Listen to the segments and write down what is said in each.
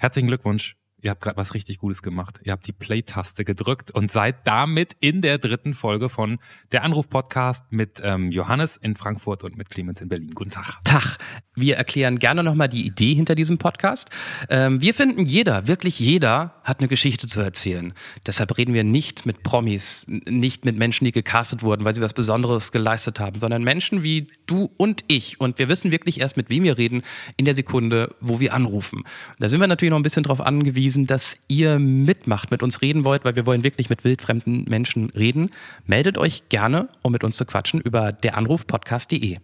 Herzlichen Glückwunsch. Ihr habt gerade was richtig Gutes gemacht. Ihr habt die Play-Taste gedrückt und seid damit in der dritten Folge von der Anruf-Podcast mit ähm, Johannes in Frankfurt und mit Clemens in Berlin. Guten Tag. Tag. Wir erklären gerne nochmal die Idee hinter diesem Podcast. Ähm, wir finden, jeder, wirklich jeder, hat eine Geschichte zu erzählen. Deshalb reden wir nicht mit Promis, nicht mit Menschen, die gecastet wurden, weil sie was Besonderes geleistet haben, sondern Menschen wie du und ich. Und wir wissen wirklich erst, mit wem wir reden, in der Sekunde, wo wir anrufen. Da sind wir natürlich noch ein bisschen darauf angewiesen, hingewiesen, dass ihr mitmacht, mit uns reden wollt, weil wir wollen wirklich mit wildfremden Menschen reden. Meldet euch gerne, um mit uns zu quatschen, über deranrufpodcast.de.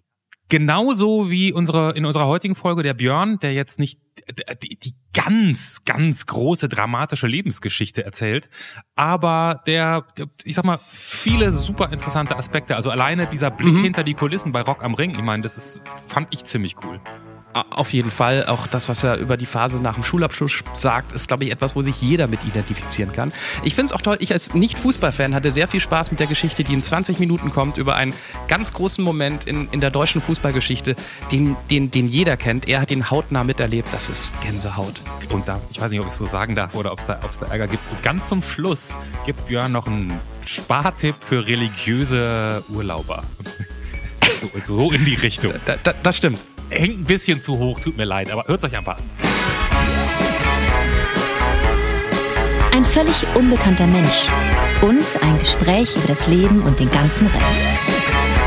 Genauso wie unsere, in unserer heutigen Folge der Björn, der jetzt nicht die, die ganz, ganz große dramatische Lebensgeschichte erzählt, aber der, ich sag mal, viele super interessante Aspekte. Also alleine dieser Blick mhm. hinter die Kulissen bei Rock am Ring, ich meine, das ist, fand ich ziemlich cool. Auf jeden Fall. Auch das, was er über die Phase nach dem Schulabschluss sagt, ist, glaube ich, etwas, wo sich jeder mit identifizieren kann. Ich finde es auch toll, ich als Nicht-Fußballfan hatte sehr viel Spaß mit der Geschichte, die in 20 Minuten kommt, über einen ganz großen Moment in, in der deutschen Fußballgeschichte, den, den, den jeder kennt. Er hat ihn hautnah miterlebt. Das ist Gänsehaut. Und da, ich weiß nicht, ob ich es so sagen darf oder ob es da, da Ärger gibt. Und ganz zum Schluss gibt Björn noch einen Spartipp für religiöse Urlauber. So, so in die Richtung. Da, da, das stimmt hängt ein bisschen zu hoch, tut mir leid, aber hört euch einfach an. Ein völlig unbekannter Mensch und ein Gespräch über das Leben und den ganzen Rest.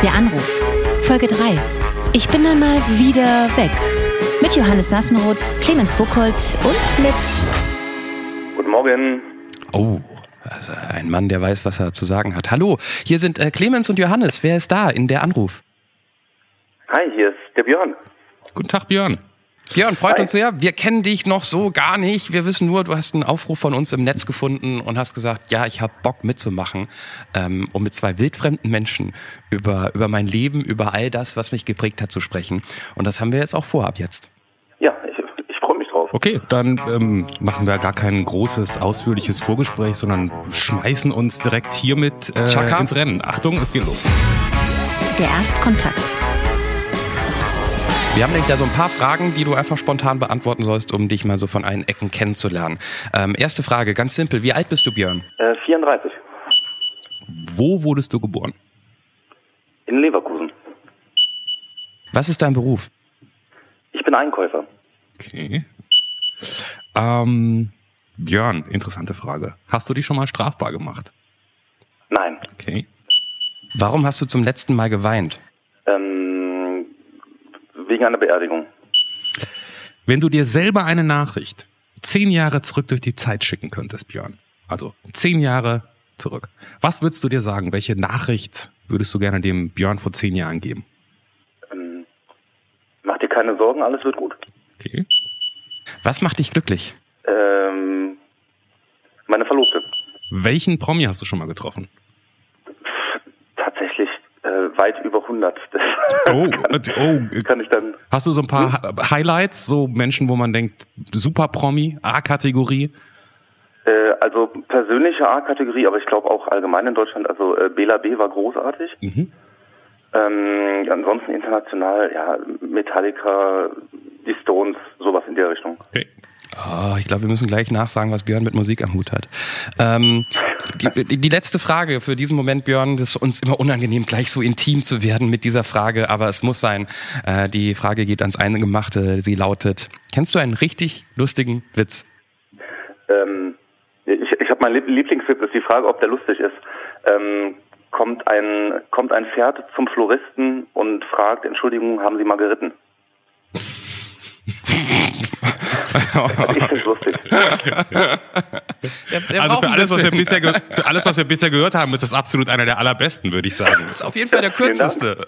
Der Anruf, Folge 3. Ich bin dann mal wieder weg. Mit Johannes Sassenroth, Clemens Buchholz und mit. Guten Morgen. Oh, also ein Mann, der weiß, was er zu sagen hat. Hallo, hier sind äh, Clemens und Johannes. Wer ist da in der Anruf? Hi, hier ist der Björn. Guten Tag, Björn. Björn, freut Hi. uns sehr. Wir kennen dich noch so gar nicht. Wir wissen nur, du hast einen Aufruf von uns im Netz gefunden und hast gesagt, ja, ich habe Bock mitzumachen, ähm, um mit zwei wildfremden Menschen über, über mein Leben, über all das, was mich geprägt hat, zu sprechen. Und das haben wir jetzt auch vor ab jetzt. Ja, ich, ich freue mich drauf. Okay, dann ähm, machen wir gar kein großes, ausführliches Vorgespräch, sondern schmeißen uns direkt hiermit äh, ins Rennen. Achtung, es geht los. Der Erstkontakt. Wir haben nämlich da so ein paar Fragen, die du einfach spontan beantworten sollst, um dich mal so von allen Ecken kennenzulernen. Ähm, erste Frage, ganz simpel. Wie alt bist du, Björn? Äh, 34. Wo wurdest du geboren? In Leverkusen. Was ist dein Beruf? Ich bin Einkäufer. Okay. Ähm, Björn, interessante Frage. Hast du dich schon mal strafbar gemacht? Nein. Okay. Warum hast du zum letzten Mal geweint? Wegen einer Beerdigung. Wenn du dir selber eine Nachricht zehn Jahre zurück durch die Zeit schicken könntest, Björn, also zehn Jahre zurück, was würdest du dir sagen? Welche Nachricht würdest du gerne dem Björn vor zehn Jahren geben? Ähm, mach dir keine Sorgen, alles wird gut. Okay. Was macht dich glücklich? Ähm, meine Verlobte. Welchen Promi hast du schon mal getroffen? Weit über 100. Oh, kann, oh, kann ich dann. Hast du so ein paar hm? Highlights, so Menschen, wo man denkt, super Promi, A-Kategorie? Äh, also persönliche A-Kategorie, aber ich glaube auch allgemein in Deutschland. Also äh, Bela B war großartig. Mhm. Ähm, ansonsten international, ja, Metallica, die Stones, sowas in der Richtung. Okay. Oh, ich glaube, wir müssen gleich nachfragen, was Björn mit Musik am Hut hat. Ähm, die letzte Frage für diesen Moment, Björn, das ist uns immer unangenehm, gleich so intim zu werden mit dieser Frage, aber es muss sein. Äh, die Frage geht ans Eingemachte. Sie lautet: Kennst du einen richtig lustigen Witz? Ähm, ich ich habe meinen Lieblingswitz, ist die Frage, ob der lustig ist. Ähm, kommt ein kommt ein Pferd zum Floristen und fragt: Entschuldigung, haben Sie mal geritten? lustig. Der, der also für alles, was wir bisher für alles, was wir bisher gehört haben, ist das absolut einer der allerbesten, würde ich sagen. Das ist auf jeden Fall der kürzeste.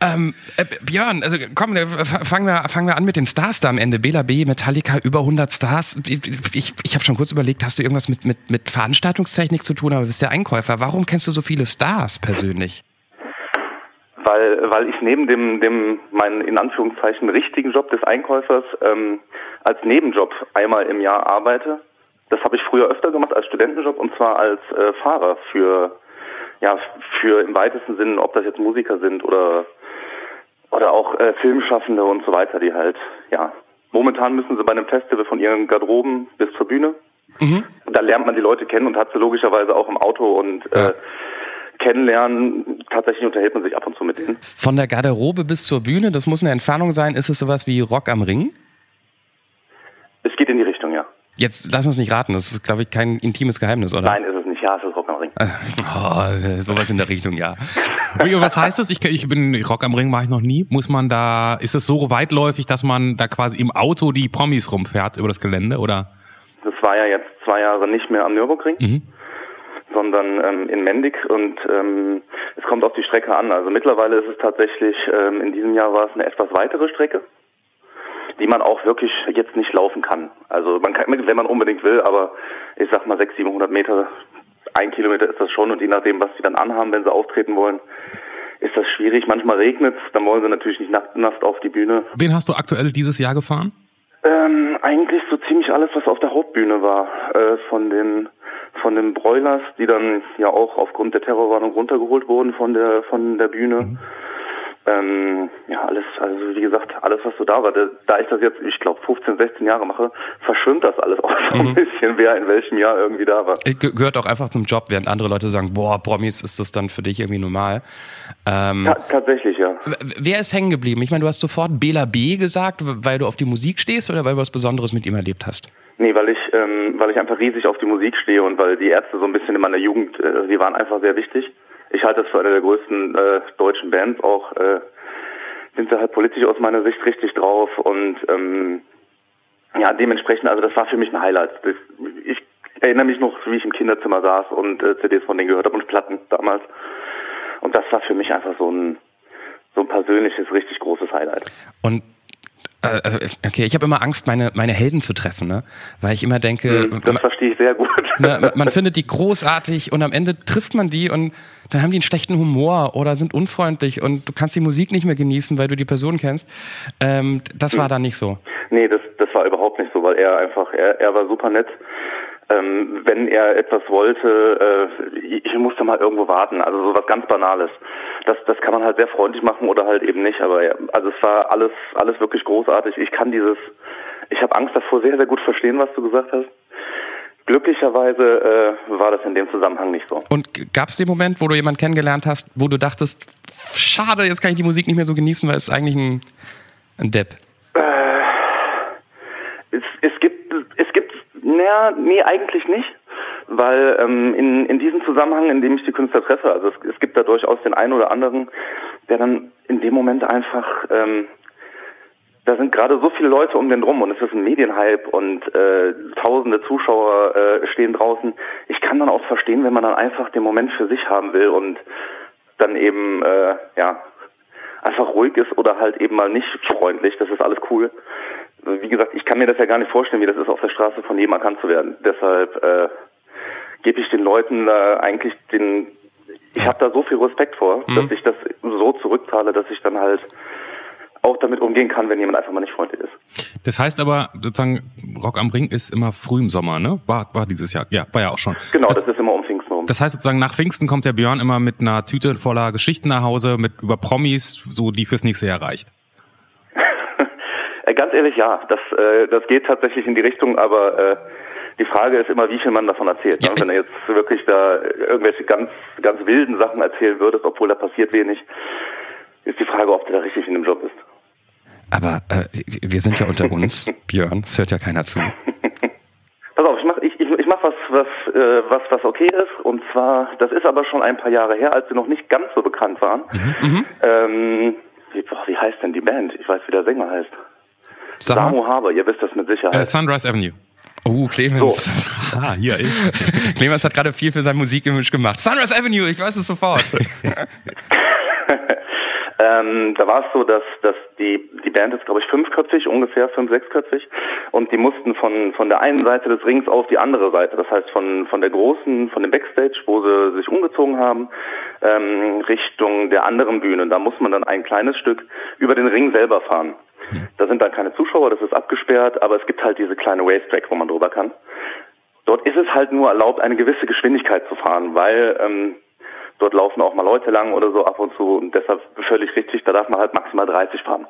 ähm, äh, Björn, also komm, äh, fangen wir, fangen wir an mit den Stars da am Ende. Bela B, Metallica, über 100 Stars. Ich, ich, habe schon kurz überlegt, hast du irgendwas mit, mit, mit Veranstaltungstechnik zu tun, aber du bist der Einkäufer. Warum kennst du so viele Stars persönlich? Weil, weil ich neben dem, dem meinen in Anführungszeichen richtigen Job des Einkäufers ähm, als Nebenjob einmal im Jahr arbeite. Das habe ich früher öfter gemacht als Studentenjob und zwar als äh, Fahrer für ja für im weitesten Sinne, ob das jetzt Musiker sind oder oder auch äh, Filmschaffende und so weiter, die halt ja Momentan müssen sie bei einem Festival von ihren Garderoben bis zur Bühne. Mhm. Da lernt man die Leute kennen und hat sie logischerweise auch im Auto und ja. äh, kennenlernen. Tatsächlich unterhält man sich ab und zu mit denen. Von der Garderobe bis zur Bühne, das muss eine Entfernung sein. Ist es sowas wie Rock am Ring? Es geht in die Richtung, ja. Jetzt lass uns nicht raten, das ist, glaube ich, kein intimes Geheimnis, oder? Nein, ist es nicht. Ja, es ist Rock am Ring. Äh, oh, sowas in der Richtung, ja. Was heißt das? Ich, ich bin Rock am Ring war ich noch nie. Muss man da, ist es so weitläufig, dass man da quasi im Auto die Promis rumfährt über das Gelände, oder? Das war ja jetzt zwei Jahre nicht mehr am Nürburgring. Mhm sondern ähm, in Mendig und ähm, es kommt auf die Strecke an. Also mittlerweile ist es tatsächlich, ähm, in diesem Jahr war es eine etwas weitere Strecke die man auch wirklich jetzt nicht laufen kann. Also man kann, wenn man unbedingt will, aber ich sag mal 600, 700 Meter, ein Kilometer ist das schon und je nachdem, was sie dann anhaben, wenn sie auftreten wollen, ist das schwierig. Manchmal regnet es, dann wollen sie natürlich nicht nass auf die Bühne. Wen hast du aktuell dieses Jahr gefahren? Ähm, eigentlich so ziemlich alles, was auf der Hauptbühne war, äh, von den von den Broilers, die dann ja auch aufgrund der Terrorwarnung runtergeholt wurden von der von der Bühne. Mhm. Ähm, ja, alles, also wie gesagt, alles, was so da war. Da, da ich das jetzt, ich glaube, 15, 16 Jahre mache, verschwimmt das alles auch so ein mhm. bisschen, wer in welchem Jahr irgendwie da war. Ge gehört auch einfach zum Job, während andere Leute sagen, boah, Promis ist das dann für dich irgendwie normal. Ähm, ja, tatsächlich, ja. Wer ist hängen geblieben? Ich meine, du hast sofort Bela B gesagt, weil du auf die Musik stehst oder weil du was Besonderes mit ihm erlebt hast? Nee, weil ich, ähm, weil ich einfach riesig auf die Musik stehe und weil die Ärzte so ein bisschen in meiner Jugend, äh, die waren einfach sehr wichtig ich halte das für eine der größten äh, deutschen Bands auch. Äh, sind sie halt politisch aus meiner Sicht richtig drauf und ähm, ja, dementsprechend, also das war für mich ein Highlight. Das, ich erinnere mich noch, wie ich im Kinderzimmer saß und äh, CDs von denen gehört habe und Platten damals. Und das war für mich einfach so ein so ein persönliches, richtig großes Highlight. Und also, okay, ich habe immer Angst, meine, meine Helden zu treffen, ne? Weil ich immer denke. Hm, das verstehe ich sehr gut. Ne, man findet die großartig und am Ende trifft man die und dann haben die einen schlechten Humor oder sind unfreundlich und du kannst die Musik nicht mehr genießen, weil du die Person kennst. Ähm, das war hm. da nicht so. Nee, das, das war überhaupt nicht so, weil er einfach, er, er war super nett. Ähm, wenn er etwas wollte, äh, ich musste mal irgendwo warten, also sowas ganz Banales das, das kann man halt sehr freundlich machen oder halt eben nicht. Aber ja, also es war alles, alles wirklich großartig. Ich kann dieses, ich habe Angst davor, sehr, sehr gut verstehen, was du gesagt hast. Glücklicherweise äh, war das in dem Zusammenhang nicht so. Und gab es den Moment, wo du jemanden kennengelernt hast, wo du dachtest, schade, jetzt kann ich die Musik nicht mehr so genießen, weil es eigentlich ein, ein Depp? Äh, es, es gibt, naja, nee, eigentlich nicht weil ähm, in, in diesem Zusammenhang, in dem ich die Künstler treffe, also es, es gibt da durchaus den einen oder anderen, der dann in dem Moment einfach, ähm, da sind gerade so viele Leute um den drum und es ist ein Medienhype und äh, tausende Zuschauer äh, stehen draußen. Ich kann dann auch verstehen, wenn man dann einfach den Moment für sich haben will und dann eben, äh, ja, einfach ruhig ist oder halt eben mal nicht freundlich, das ist alles cool. Wie gesagt, ich kann mir das ja gar nicht vorstellen, wie das ist, auf der Straße von jedem erkannt zu werden. Deshalb äh, gebe ich den Leuten da eigentlich den, ich habe da so viel Respekt vor, mhm. dass ich das so zurückzahle, dass ich dann halt auch damit umgehen kann, wenn jemand einfach mal nicht freundlich ist. Das heißt aber sozusagen, Rock am Ring ist immer früh im Sommer, ne? War, war dieses Jahr, ja, war ja auch schon. Genau, das, das ist immer um Pfingsten rum. Das heißt sozusagen, nach Pfingsten kommt der Björn immer mit einer Tüte voller Geschichten nach Hause, mit über Promis, so die fürs nächste Jahr reicht. Äh, ganz ehrlich, ja, das, äh, das geht tatsächlich in die Richtung, aber äh, die Frage ist immer, wie viel man davon erzählt. Ja. Ne? Wenn du jetzt wirklich da irgendwelche ganz, ganz wilden Sachen erzählen würdest, obwohl da passiert wenig, ist die Frage, ob du da richtig in dem Job bist. Aber äh, wir sind ja unter uns, Björn, es hört ja keiner zu. Pass auf, ich mach, ich, ich, ich mach was, was, äh, was, was okay ist. Und zwar, das ist aber schon ein paar Jahre her, als sie noch nicht ganz so bekannt waren. Mhm, mhm. ähm, wie, wie heißt denn die Band? Ich weiß, wie der Sänger heißt. Samu Haber, ihr wisst das mit Sicherheit. Äh, Sunrise Avenue. Oh, Clemens. So. ah, hier, ich. Clemens hat gerade viel für sein Musikimage gemacht. Sunrise Avenue, ich weiß es sofort. ähm, da war es so, dass, dass die, die Band ist, glaube ich, fünfköpfig, ungefähr fünf, sechsköpfig. Und die mussten von, von der einen Seite des Rings auf die andere Seite. Das heißt, von, von der großen, von dem Backstage, wo sie sich umgezogen haben, ähm, Richtung der anderen Bühne. Da muss man dann ein kleines Stück über den Ring selber fahren. Da sind dann keine Zuschauer, das ist abgesperrt, aber es gibt halt diese kleine Racetrack, wo man drüber kann. Dort ist es halt nur erlaubt, eine gewisse Geschwindigkeit zu fahren, weil ähm, dort laufen auch mal Leute lang oder so ab und zu und deshalb völlig richtig, da darf man halt maximal 30 fahren.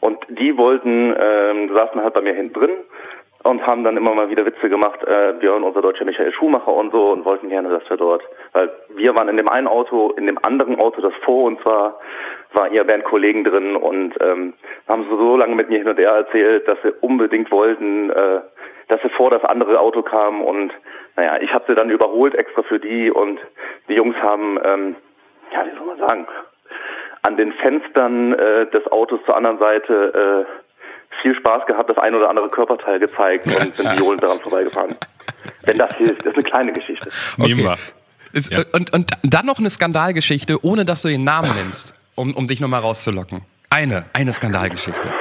Und die wollten, ähm, saßen halt bei mir hinten drin und haben dann immer mal wieder Witze gemacht, äh, Björn, unser deutscher Michael Schumacher und so und wollten gerne, dass wir dort, weil wir waren in dem einen Auto, in dem anderen Auto, das vor uns war, waren ihr Bandkollegen drin und ähm, haben so, so lange mit mir hin und her erzählt, dass sie unbedingt wollten, äh, dass sie vor das andere Auto kamen und naja, ich habe sie dann überholt extra für die und die Jungs haben, ähm, ja, wie soll man sagen, an den Fenstern äh, des Autos zur anderen Seite äh, viel Spaß gehabt, das ein oder andere Körperteil gezeigt und sind violend daran vorbeigefahren. Wenn das hilft, das ist eine kleine Geschichte. Nehmen wir. Ist, Ja. und, und dann noch eine Skandalgeschichte, ohne dass du den Namen nennst, um, um dich nochmal rauszulocken. Eine, eine Skandalgeschichte.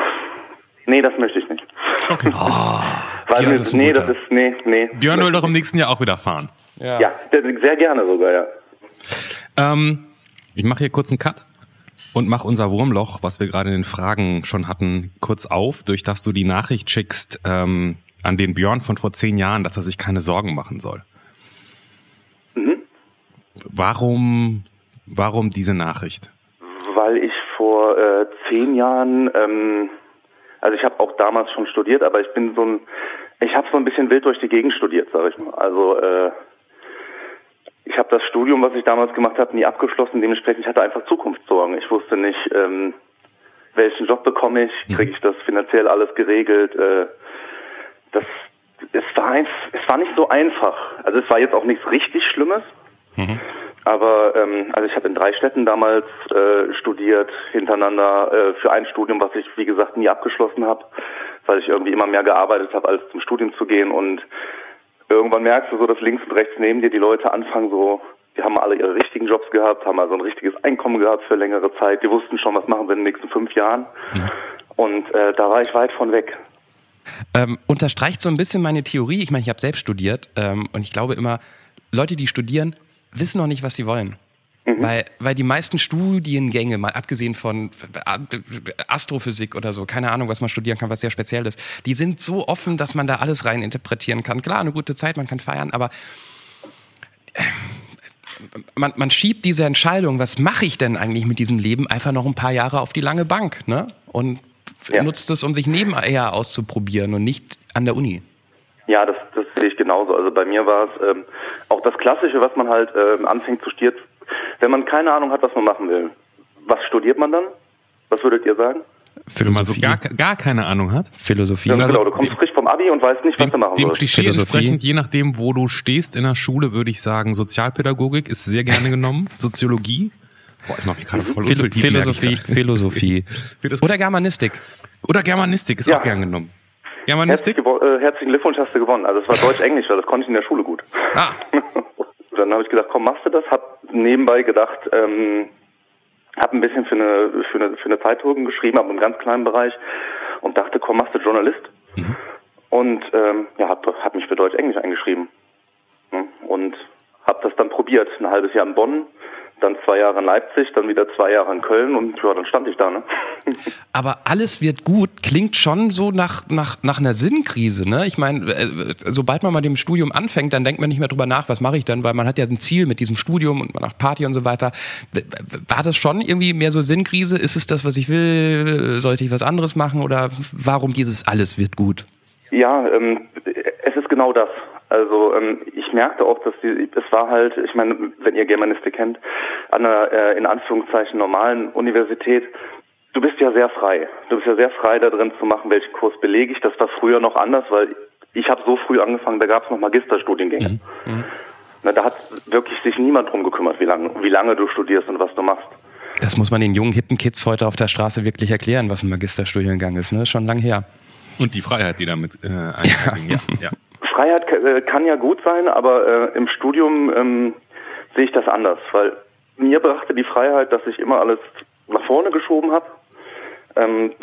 Nee, das möchte ich nicht. Okay. Weil Björn ist nee, das ist, nee, nee. Björn will doch im nächsten Jahr auch wieder fahren. Ja, der- sehr gerne sogar, ja. Ähm, ich mache hier kurz einen Cut und mache unser Wurmloch, was wir gerade in den Fragen schon hatten, kurz auf, durch dass du die Nachricht schickst ähm, an den Björn von vor zehn Jahren, dass er sich keine Sorgen machen soll. Mhm. Warum, warum diese Nachricht? Weil ich vor äh, zehn Jahren, ähm, also ich habe auch damals schon studiert, aber ich bin so ein, ich habe so ein bisschen wild durch die Gegend studiert, sage ich mal. Also äh, ich habe das Studium, was ich damals gemacht habe, nie abgeschlossen. Dementsprechend ich hatte einfach Zukunftssorgen. Ich wusste nicht, ähm, welchen Job bekomme ich, kriege ich das finanziell alles geregelt. Äh, das es war ein, es war nicht so einfach. Also es war jetzt auch nichts richtig Schlimmes. Aber ähm, also ich habe in drei Städten damals äh, studiert hintereinander äh, für ein Studium, was ich wie gesagt nie abgeschlossen habe, weil ich irgendwie immer mehr gearbeitet habe, als zum Studium zu gehen. Und irgendwann merkst du so, dass links und rechts neben dir die Leute anfangen so, die haben alle ihre richtigen Jobs gehabt, haben also ein richtiges Einkommen gehabt für längere Zeit. Die wussten schon, was machen wir in den nächsten fünf Jahren. Und äh, da war ich weit von weg. Ähm, unterstreicht so ein bisschen meine Theorie. Ich meine, ich habe selbst studiert ähm, und ich glaube immer, Leute, die studieren, wissen noch nicht, was sie wollen. Weil, weil die meisten Studiengänge, mal abgesehen von Astrophysik oder so, keine Ahnung, was man studieren kann, was sehr speziell ist, die sind so offen, dass man da alles rein interpretieren kann. Klar, eine gute Zeit, man kann feiern, aber äh, man, man schiebt diese Entscheidung, was mache ich denn eigentlich mit diesem Leben, einfach noch ein paar Jahre auf die lange Bank, ne? Und Ja. nutzt es, um sich nebenher auszuprobieren und nicht an der Uni. Ja, das, das sehe ich genauso. Also bei mir war es ähm, auch das Klassische, was man halt ähm, anfängt zu studieren. Wenn man keine Ahnung hat, was man machen will, was studiert man dann? Was würdet ihr sagen? Wenn man so gar, gar keine Ahnung hat. Philosophie. Ja, Also, genau, du kommst die- frisch vom Abi und weißt nicht, was Dem, du machen dem sollst. Klischee Philosophie. entsprechend, je nachdem, wo du stehst in der Schule, würde ich sagen, Sozialpädagogik ist sehr gerne genommen. Soziologie. Boah, ich mach mich gerade voll Philo Philosophie. Philosophie. Philosophie. Oder Germanistik. Oder Germanistik ist Ja. auch gern genommen. Herzlich Germanistik? gewo- äh, herzlichen Glückwunsch, hast du gewonnen. Also es war Deutsch-Englisch, weil das konnte ich in der Schule gut. Ah, Dann habe ich gedacht, komm, machst du das? Hab nebenbei gedacht, ähm, hab ein bisschen für eine, für eine, für eine Zeitung geschrieben, aber im ganz kleinen Bereich und dachte, komm, machst du Journalist? Und ähm, ja, hab, hab mich für Deutsch-Englisch eingeschrieben. Ja, Und hab das dann probiert. Ein halbes Jahr in Bonn, dann zwei Jahre in Leipzig, dann wieder zwei Jahre in Köln und ja, dann stand ich da, ne? aber alles wird gut klingt schon so nach, nach, nach einer Sinnkrise. Ne? Ich meine, äh, sobald man mal dem Studium anfängt, dann denkt man nicht mehr drüber nach, was mache ich denn, weil man hat ja ein Ziel mit diesem Studium und man macht Party und so weiter. War das schon irgendwie mehr so Sinnkrise? Ist es das, was ich will? Sollte ich was anderes machen? Oder warum dieses alles wird gut? Ja, ähm, es ist genau das. Also ähm, ich merkte auch, dass die, es war halt, ich meine, wenn ihr Germanistik kennt, an einer äh, in Anführungszeichen normalen Universität, du bist ja sehr frei. Du bist ja sehr frei da drin zu machen, welchen Kurs belege ich. Das war früher noch anders, weil ich habe so früh angefangen, da gab es noch Magisterstudiengänge. Na, da hat wirklich sich niemand drum gekümmert, wie lange, wie lange du studierst und was du machst. Das muss man den jungen, hippen Kids heute auf der Straße wirklich erklären, was ein Magisterstudiengang ist. Ne? Ist schon lang her. Und die Freiheit, die damit äh, einherging. Ja. Ja. Freiheit äh, kann ja gut sein, aber äh, im Studium ähm, sehe ich das anders, weil mir brachte die Freiheit, dass ich immer alles nach vorne geschoben habe, ähm,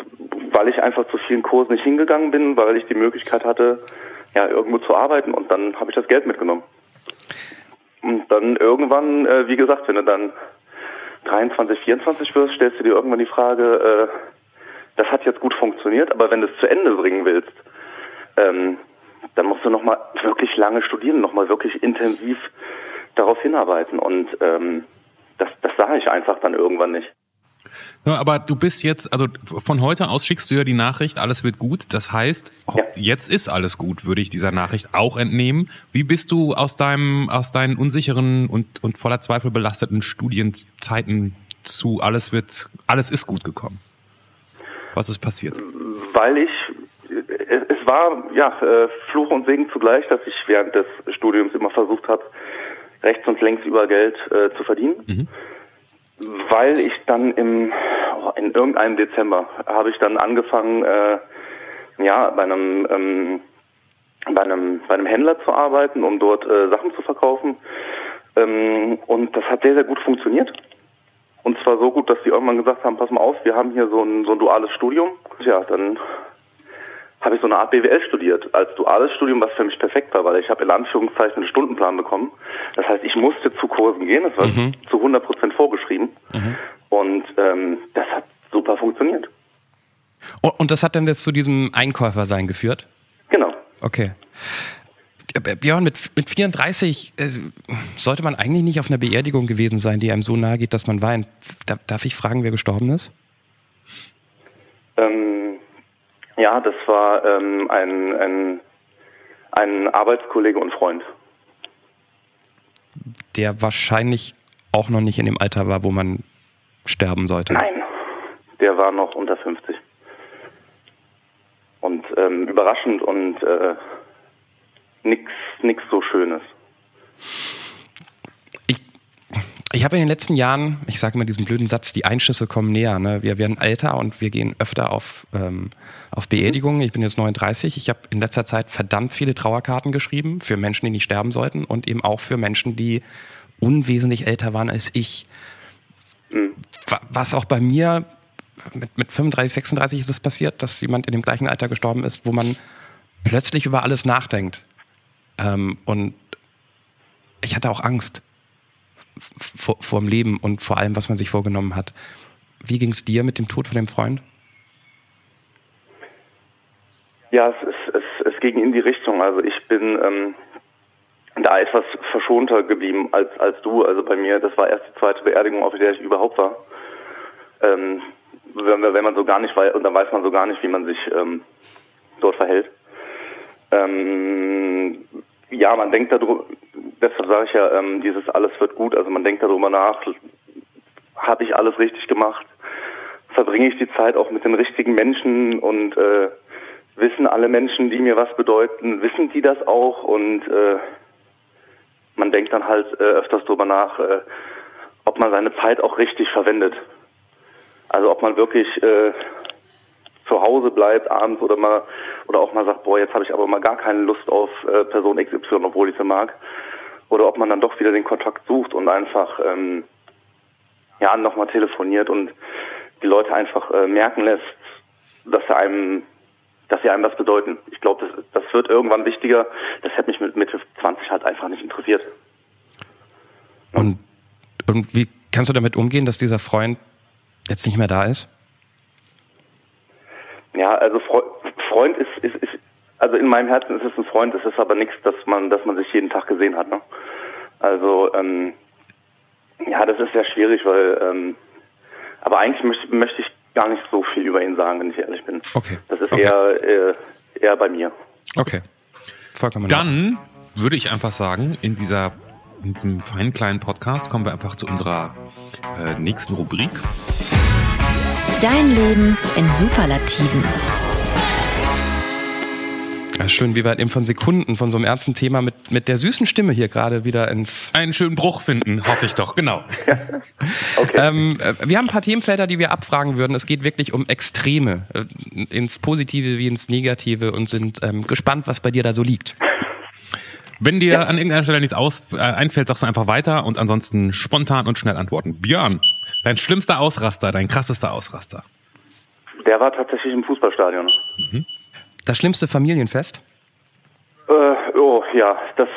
weil ich einfach zu vielen Kursen nicht hingegangen bin, weil ich die Möglichkeit hatte, ja irgendwo zu arbeiten und dann habe ich das Geld mitgenommen. Und dann irgendwann, äh, wie gesagt, wenn du dann 23, 24 wirst, stellst du dir irgendwann die Frage, äh, das hat jetzt gut funktioniert, aber wenn du es zu Ende bringen willst, ähm, dann musst du nochmal wirklich lange studieren, nochmal wirklich intensiv darauf hinarbeiten. Und ähm, das, das sah ich einfach dann irgendwann nicht. Ja, aber du bist jetzt, also von heute aus schickst du ja die Nachricht, alles wird gut. Das heißt, Ja. jetzt ist alles gut, würde ich dieser Nachricht auch entnehmen. Wie bist du aus deinem, aus deinen unsicheren und, und voller Zweifel belasteten Studienzeiten zu alles wird, alles ist gut gekommen? Was ist passiert? Weil ich, es, war ja äh, Fluch und Segen zugleich, dass ich während des Studiums immer versucht habe, rechts und links über Geld äh, zu verdienen. Weil ich dann im, oh, in irgendeinem Dezember habe ich dann angefangen, äh, ja, bei einem, ähm, bei einem, bei einem Händler zu arbeiten, um dort äh, Sachen zu verkaufen. Ähm, und das hat sehr, sehr gut funktioniert. Und zwar so gut, dass die irgendwann gesagt haben, pass mal auf, wir haben hier so ein, so ein duales Studium. Ja, dann habe ich so eine Art BWL studiert als duales Studium, was für mich perfekt war, weil ich habe in Anführungszeichen einen Stundenplan bekommen. Das heißt, ich musste zu Kursen gehen, das war zu 100 Prozent vorgeschrieben. Und ähm, das hat super funktioniert. Und, und das hat dann jetzt zu diesem Einkäufersein geführt? Genau. Okay. Äh, Björn, mit, mit 34 äh, sollte man eigentlich nicht auf einer Beerdigung gewesen sein, die einem so nahe geht, dass man weint. Da, darf ich fragen, wer gestorben ist? Ähm, ja, das war ähm, ein, ein, ein Arbeitskollege und Freund. Der wahrscheinlich auch noch nicht in dem Alter war, wo man sterben sollte. Nein, der war noch unter 50. Und ähm, überraschend und äh, nix, nix so Schönes. Ich, habe in den letzten Jahren, ich sage immer diesen blöden Satz, die Einschüsse kommen näher. Ne? Wir werden älter und wir gehen öfter auf, ähm, auf Beerdigungen. Ich bin jetzt 39. Ich habe in letzter Zeit verdammt viele Trauerkarten geschrieben für Menschen, die nicht sterben sollten und eben auch für Menschen, die unwesentlich älter waren als ich. Wa- Was auch bei mir mit, mit 35, 36 ist es passiert, dass jemand in dem gleichen Alter gestorben ist, wo man plötzlich über alles nachdenkt. Ähm, und ich hatte auch Angst vor, vor dem Leben und vor allem, was man sich vorgenommen hat. Wie ging es dir mit dem Tod von dem Freund? Ja, es, es, es, es ging in die Richtung. Also ich bin ähm, da etwas verschonter geblieben als, als du. Also bei mir, das war erst die zweite Beerdigung, auf der ich überhaupt war. Ähm, wenn, wenn man so gar nicht weiß, und dann weiß man so gar nicht, wie man sich ähm, dort verhält. Ähm, ja, man denkt darüber, deshalb sage ich ja, ähm, dieses alles wird gut, also man denkt darüber nach, habe ich alles richtig gemacht, verbringe ich die Zeit auch mit den richtigen Menschen und äh, wissen alle Menschen, die mir was bedeuten, wissen die das auch und äh, man denkt dann halt äh, öfters darüber nach, äh, ob man seine Zeit auch richtig verwendet. Also ob man wirklich äh, zu Hause bleibt abends oder mal oder auch mal sagt, boah, jetzt habe ich aber mal gar keine Lust auf äh, Person XY, obwohl ich sie mag. Oder ob man dann doch wieder den Kontakt sucht und einfach ähm, ja nochmal telefoniert und die Leute einfach äh, merken lässt, dass sie einem dass sie einem was bedeuten. Ich glaube, das, das wird irgendwann wichtiger. Das hätte mich mit Mitte 20 halt einfach nicht interessiert. Und, und wie kannst du damit umgehen, dass dieser Freund jetzt nicht mehr da ist? Ja, also Fre Freund ist, ist, ist, also in meinem Herzen ist es ein Freund, es ist aber nichts, dass man, dass man sich jeden Tag gesehen hat. Ne? Also ähm, ja, das ist sehr schwierig, weil ähm, aber eigentlich möchte, möchte ich gar nicht so viel über ihn sagen, wenn ich ehrlich bin. Okay. Das ist Okay. eher, eher eher bei mir. Okay. Vollkommen. Dann würde ich einfach sagen, in dieser in diesem feinen kleinen Podcast kommen wir einfach zu unserer äh, nächsten Rubrik. Dein Leben in Superlativen. Ja, schön, wie wir halt eben von Sekunden von so einem ernsten Thema mit, mit der süßen Stimme hier gerade wieder ins. Einen schönen Bruch finden, hoffe ich doch, genau. Okay. Ähm, äh, wir haben ein paar Themenfelder, die wir abfragen würden. Es geht wirklich um Extreme, äh, ins Positive wie ins Negative und sind ähm, gespannt, was bei dir da so liegt. Wenn dir an irgendeiner Stelle nichts aus, äh, einfällt, sagst du einfach weiter und ansonsten spontan und schnell antworten. Björn, dein schlimmster Ausraster, dein krassester Ausraster. Der war tatsächlich im Fußballstadion. Das schlimmste Familienfest? Äh, oh, ja, das.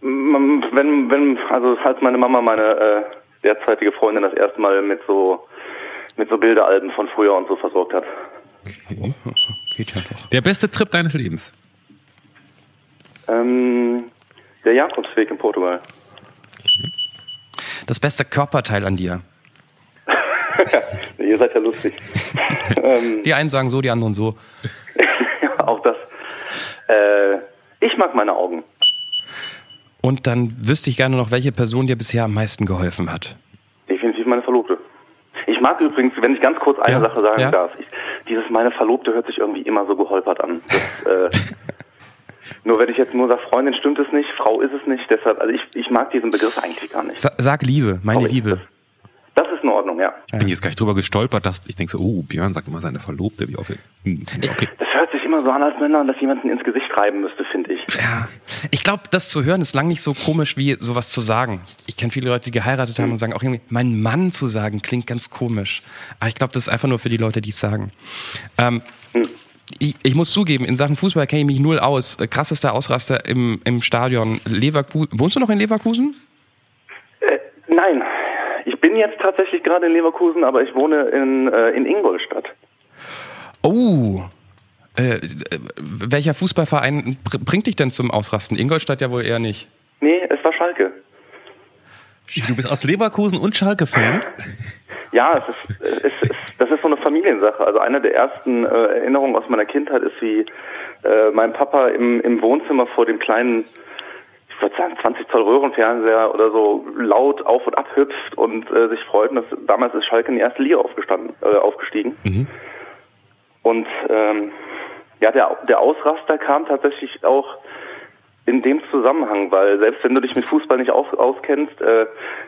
Wenn, wenn, also als meine Mama meine äh, derzeitige Freundin das erste Mal mit so mit so Bilderalben von früher und so versorgt hat. Geht ja doch. Der beste Trip deines Lebens. Ähm, der Jakobsweg in Portugal. Das beste Körperteil an dir? ihr seid ja lustig. ähm, die einen sagen so, die anderen so. auch das. Äh, ich mag meine Augen. Und dann wüsste ich gerne noch, welche Person dir bisher am meisten geholfen hat. Definitiv meine Verlobte. Ich mag übrigens, wenn ich ganz kurz eine ja, Sache sagen ja. darf, ich, dieses meine Verlobte hört sich irgendwie immer so geholpert an. Das, äh, nur wenn ich jetzt nur sage, Freundin, stimmt es nicht, Frau ist es nicht, deshalb, also ich, ich mag diesen Begriff eigentlich gar nicht. Sag Liebe, meine Sorry, Liebe. Das, ist in Ordnung, ja. Ich bin jetzt gar nicht drüber gestolpert, dass ich denke so, oh, Björn sagt immer seine Verlobte, wie oft. Hm, okay. Das hört sich immer so an, als wenn man das jemanden ins Gesicht reiben müsste, finde ich. Ja. Ich glaube, das zu hören ist lang nicht so komisch, wie sowas zu sagen. Ich kenne viele Leute, die geheiratet haben mhm. und sagen auch irgendwie, mein Mann zu sagen, klingt ganz komisch. Aber ich glaube, das ist einfach nur für die Leute, die es sagen. Ähm, mhm ich, ich, muss zugeben, in Sachen Fußball kenne ich mich null aus. Krassester Ausraster im, im Stadion Leverkusen. Wohnst du noch in Leverkusen? Äh, nein, ich bin jetzt tatsächlich gerade in Leverkusen, aber ich wohne in, äh, in Ingolstadt. Oh, äh, welcher Fußballverein bringt dich denn zum Ausrasten? Ingolstadt ja wohl eher nicht. Nee, es war Schalke. Du bist aus Leverkusen und Schalke-Fan? Ja, es ist, es ist, das ist so eine Familiensache. Also eine der ersten äh, Erinnerungen aus meiner Kindheit ist, wie äh, mein Papa im, im Wohnzimmer vor dem kleinen, ich würde sagen 20 Zoll Röhrenfernseher oder so laut auf und ab hüpft und äh, sich freut. Und das, damals ist Schalke in die erste Liga aufgestanden, äh, aufgestiegen. Mhm. Und ähm, ja, der, der Ausraster kam tatsächlich auch in dem Zusammenhang, weil selbst wenn du dich mit Fußball nicht aus, auskennst, äh,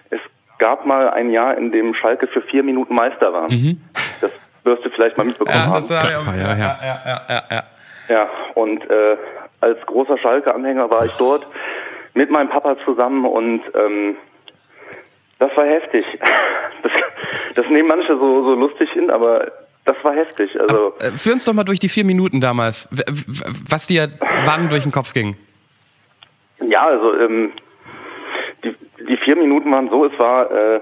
es gab mal ein Jahr, in dem Schalke für vier Minuten Meister war. Mhm. Das wirst du vielleicht mal mitbekommen ja, das haben. Ja, ja, ja, ja, ja, ja. Ja, und äh, als großer Schalke-Anhänger war ich dort mit meinem Papa zusammen und ähm, das war heftig. Das, das nehmen manche so, so lustig hin, aber das war heftig. Also, Ach, äh, führ uns doch mal durch die vier Minuten damals, was dir wann durch den Kopf ging. Ja, also ähm, die, die vier Minuten waren so, es war äh,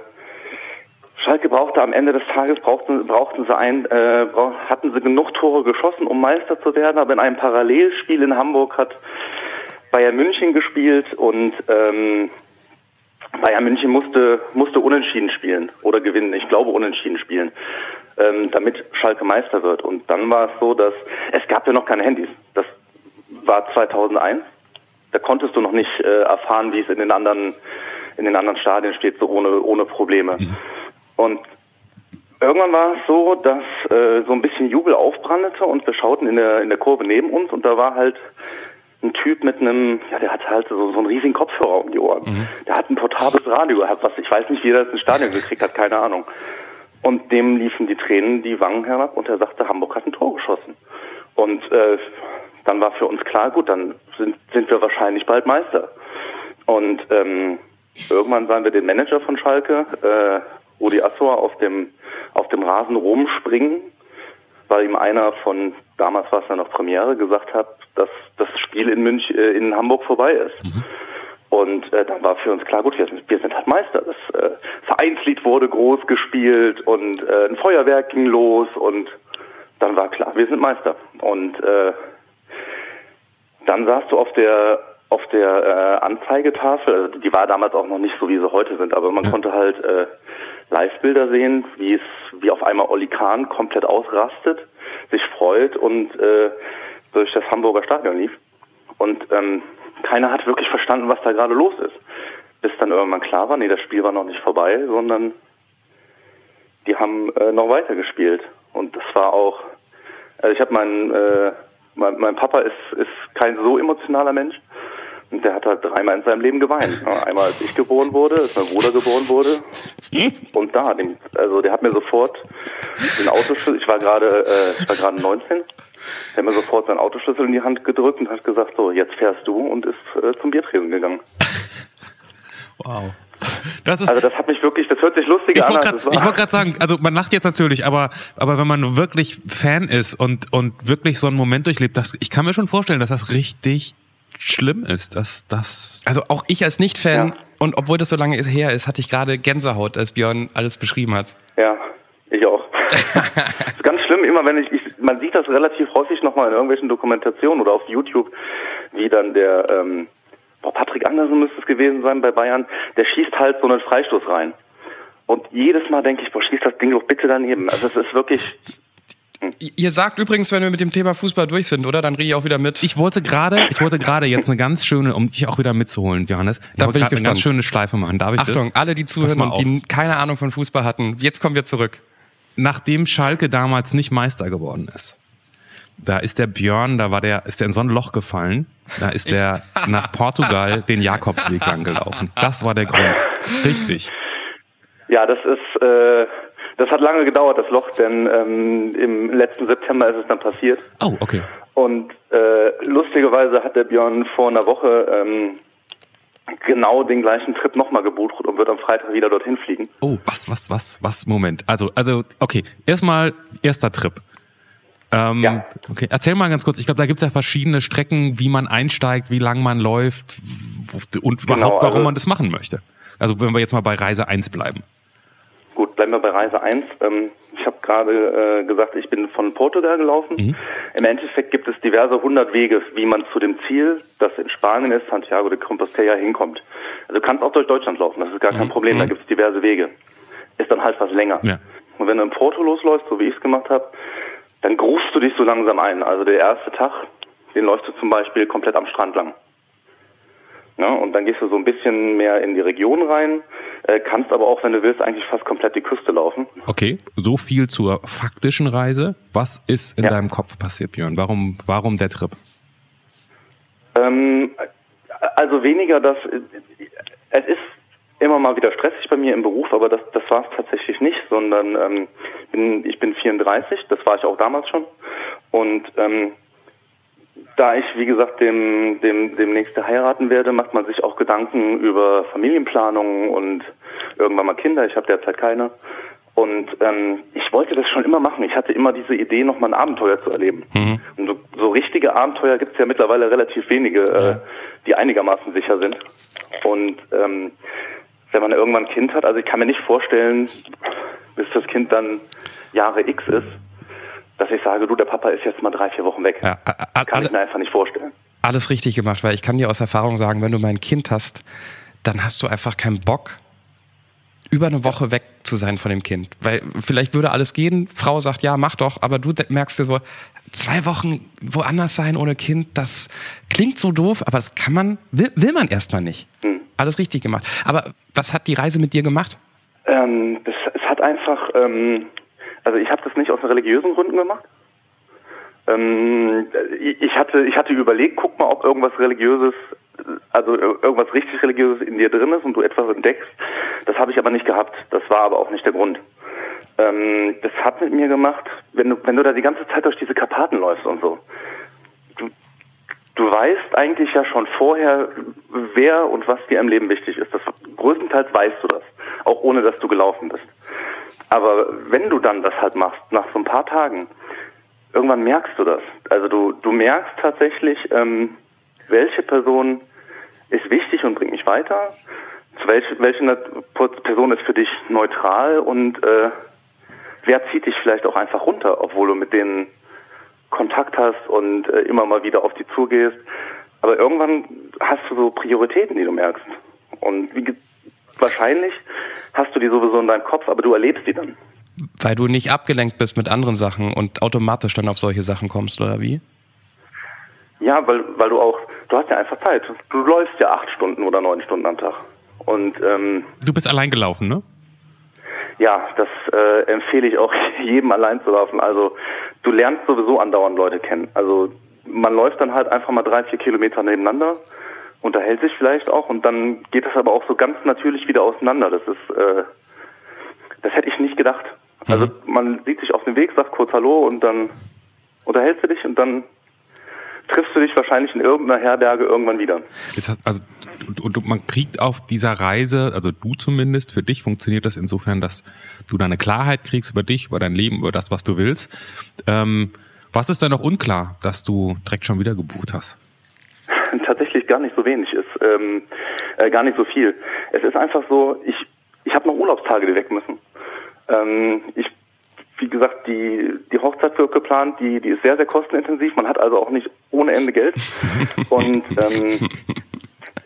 Schalke brauchte am Ende des Tages brauchten, brauchten sie ein, äh, hatten sie genug Tore geschossen, um Meister zu werden, aber in einem Parallelspiel in Hamburg hat Bayern München gespielt und ähm, Bayern München musste musste unentschieden spielen oder gewinnen. Ich glaube unentschieden spielen, ähm, damit Schalke Meister wird. Und dann war es so, dass es gab ja noch keine Handys. Das war 2001 da konntest du noch nicht äh, erfahren, wie es in den anderen in den anderen Stadien steht, so ohne ohne Probleme. Mhm. Und irgendwann war es so, dass äh, so ein bisschen Jubel aufbrandete und wir schauten in der in der Kurve neben uns und da war halt ein Typ mit einem, ja, der hatte halt so, so einen riesigen Kopfhörer um die Ohren. Mhm. Der hat ein portables Radio gehabt, was ich weiß nicht, wie er das ins Stadion gekriegt hat, keine Ahnung. Und dem liefen die Tränen die Wangen herab und er sagte, Hamburg hat ein Tor geschossen. Und äh, dann war für uns klar, gut, dann sind, sind wir wahrscheinlich bald Meister. Und ähm, irgendwann sahen wir den Manager von Schalke, äh, Rudi Assor, auf dem, auf dem Rasen rumspringen, weil ihm einer von, damals war es ja noch Premiere, gesagt hat, dass das Spiel in München, äh, in Hamburg vorbei ist. Mhm. Und äh, dann war für uns klar, gut, wir sind, wir sind halt Meister. Das äh, Vereinslied wurde groß gespielt und äh, ein Feuerwerk ging los und dann war klar, wir sind Meister. Und äh, dann sahst du auf der auf der äh, Anzeigetafel, also die war damals auch noch nicht so, wie sie heute sind, aber man ja. konnte halt äh, Live-Bilder sehen, wie es, wie auf einmal Olli Kahn komplett ausrastet, sich freut und äh, durch das Hamburger Stadion lief. Und ähm, keiner hat wirklich verstanden, was da gerade los ist. Bis dann irgendwann klar war, nee, das Spiel war noch nicht vorbei, sondern die haben äh, noch weiter gespielt. Und das war auch, also ich habe meinen äh, mein, mein Papa ist, ist kein so emotionaler Mensch. Und der hat halt dreimal in seinem Leben geweint. Einmal als ich geboren wurde, als mein Bruder geboren wurde. Und da, also der hat mir sofort den Autoschlüssel, ich war gerade, äh, ich war gerade 19, der hat mir sofort seinen Autoschlüssel in die Hand gedrückt und hat gesagt, so, jetzt fährst du und ist äh, zum Biertresen gegangen. Wow. Das ist, also das hat mich wirklich, das hört sich lustig ich an. Grad, ich wollte gerade sagen, also man lacht jetzt natürlich, aber aber wenn man wirklich Fan ist und und wirklich so einen Moment durchlebt, das, ich kann mir schon vorstellen, dass das richtig schlimm ist, dass das. Also auch ich als Nicht-Fan ja. und obwohl das so lange her ist, hatte ich gerade Gänsehaut, als Björn alles beschrieben hat. Ja, ich auch. das ist ganz schlimm, immer wenn ich, ich man sieht das relativ häufig nochmal in irgendwelchen Dokumentationen oder auf YouTube, wie dann der ähm, boah, Patrick Andersen müsste es gewesen sein bei Bayern, der schießt halt so einen Freistoß rein. Und jedes Mal denke ich, boah, schieß das Ding doch bitte daneben. Also es ist wirklich, Ihr sagt übrigens, wenn wir mit dem Thema Fußball durch sind, oder? Dann rede ich auch wieder mit. Ich wollte gerade, ich wollte gerade jetzt eine ganz schöne, um dich auch wieder mitzuholen, Johannes. Ich Da wollte gerade eine ganz schöne Schleife machen. Darf ich Achtung, das? alle, die zuhören und die keine Ahnung von Fußball hatten, jetzt kommen wir zurück. Nachdem Schalke damals nicht Meister geworden ist, da ist der Björn, da war der, ist der in so ein Loch gefallen. Da ist der nach Portugal den Jakobsweg lang gelaufen. Das war der Grund. Richtig. ja, das ist, äh, das hat lange gedauert, das Loch, denn ähm, im letzten September ist es dann passiert. Oh, okay. Und äh, lustigerweise hat der Björn vor einer Woche ähm, genau den gleichen Trip nochmal gebucht und wird am Freitag wieder dorthin fliegen. Oh, was, was, was, was? Moment. Also, also, okay. Erstmal erster Trip. Ähm, Ja. Okay, erzähl mal ganz kurz. Ich glaube, da gibt's ja verschiedene Strecken, wie man einsteigt, wie lang man läuft und Genau, überhaupt, warum also- man das machen möchte. Also, wenn wir jetzt mal bei Reise 1 bleiben. Gut, bleiben wir bei Reise 1. Ähm, ich habe gerade äh, gesagt, ich bin von Portugal gelaufen. Im Endeffekt gibt es diverse hundert Wege, wie man zu dem Ziel, das in Spanien ist, Santiago de Compostela, hinkommt. Also du kannst auch durch Deutschland laufen, das ist gar kein Problem, da gibt es diverse Wege. Ist dann halt was länger. Ja. Und wenn du in Porto losläufst, so wie ich es gemacht habe, dann grufst du dich so langsam ein. Also der erste Tag, den läufst du zum Beispiel komplett am Strand lang. Ja, und dann gehst du so ein bisschen mehr in die Region rein, äh, kannst aber auch, wenn du willst, eigentlich fast komplett die Küste laufen. Okay, so viel zur faktischen Reise. Was ist in Ja. deinem Kopf passiert, Björn? Warum, warum der Trip? Ähm, also weniger das, es ist immer mal wieder stressig bei mir im Beruf, aber das, das war es tatsächlich nicht, sondern ähm, bin, ich bin 34, das war ich auch damals schon. Und ähm, da ich, wie gesagt, dem, dem, demnächst heiraten werde, macht man sich auch Gedanken über Familienplanung und irgendwann mal Kinder. Ich habe derzeit keine. Und ähm, ich wollte das schon immer machen. Ich hatte immer diese Idee, nochmal ein Abenteuer zu erleben. Und so, so richtige Abenteuer gibt es ja mittlerweile relativ wenige, äh, die einigermaßen sicher sind. Und ähm, wenn man irgendwann ein Kind hat, also ich kann mir nicht vorstellen, bis das Kind dann Jahre X ist, dass ich sage, du, der Papa ist jetzt mal drei, vier Wochen weg. Ja, a- a- Kann ich mir einfach nicht vorstellen. alles richtig gemacht, weil ich kann dir aus Erfahrung sagen, wenn du mein Kind hast, dann hast du einfach keinen Bock, über eine Woche weg zu sein von dem Kind. Weil vielleicht würde alles gehen, Frau sagt, ja, mach doch, aber du merkst dir so, zwei Wochen woanders sein ohne Kind, das klingt so doof, aber das kann man, will, will man erstmal nicht. Alles richtig gemacht. Aber was hat die Reise mit dir gemacht? Ähm, das, es hat einfach, ähm, also ich habe das nicht aus religiösen Gründen gemacht. Ähm, ich hatte, ich hatte überlegt, guck mal, ob irgendwas religiöses, also ir- irgendwas richtig religiöses in dir drin ist und du etwas entdeckst. Das habe ich aber nicht gehabt. Das war aber auch nicht der Grund. Ähm, das hat mit mir gemacht, wenn du, wenn du da die ganze Zeit durch diese Karpaten läufst und so. Du, du weißt eigentlich ja schon vorher, wer und was dir im Leben wichtig ist. Das, größtenteils weißt du das, auch ohne dass du gelaufen bist. Aber wenn du dann das halt machst, nach so ein paar Tagen, irgendwann merkst du das. Also du, du merkst tatsächlich, ähm, welche Person ist wichtig und bringt mich weiter, zu welche, welche Person ist für dich neutral und äh, wer zieht dich vielleicht auch einfach runter, obwohl du mit denen Kontakt hast und äh, immer mal wieder auf die zugehst. Aber irgendwann hast du so Prioritäten, die du merkst. Und wie, wahrscheinlich hast du die sowieso in deinem Kopf, aber du erlebst die dann. Weil du nicht abgelenkt bist mit anderen Sachen und automatisch dann auf solche Sachen kommst, oder wie? Ja, weil, weil du auch, du hast ja einfach Zeit. Du läufst ja acht Stunden oder neun Stunden am Tag. Und ähm, Du bist allein gelaufen, ne? ja, das äh, empfehle ich auch jedem allein zu laufen. Also du lernst sowieso andauernd Leute kennen. Also man läuft dann halt einfach mal drei, vier Kilometer nebeneinander, unterhält sich vielleicht auch und dann geht das aber auch so ganz natürlich wieder auseinander. Das ist, äh, das hätte ich nicht gedacht. Also man sieht sich auf dem Weg, sagt kurz Hallo und dann unterhältst du dich und dann triffst du dich wahrscheinlich in irgendeiner Herberge irgendwann wieder. Jetzt also, und, man kriegt auf dieser Reise, also du zumindest, für dich funktioniert das insofern, dass du da eine Klarheit kriegst über dich, über dein Leben, über das, was du willst. Ähm, was ist da noch unklar, dass du direkt schon wieder gebucht hast? tatsächlich gar nicht so wenig ist, ähm, äh, gar nicht so viel. Es ist einfach so, ich, ich habe noch Urlaubstage, die weg müssen. Ähm, ich, wie gesagt, die, die Hochzeit wird geplant, die, die ist sehr, sehr kostenintensiv. Man hat also auch nicht ohne Ende Geld. Und ähm,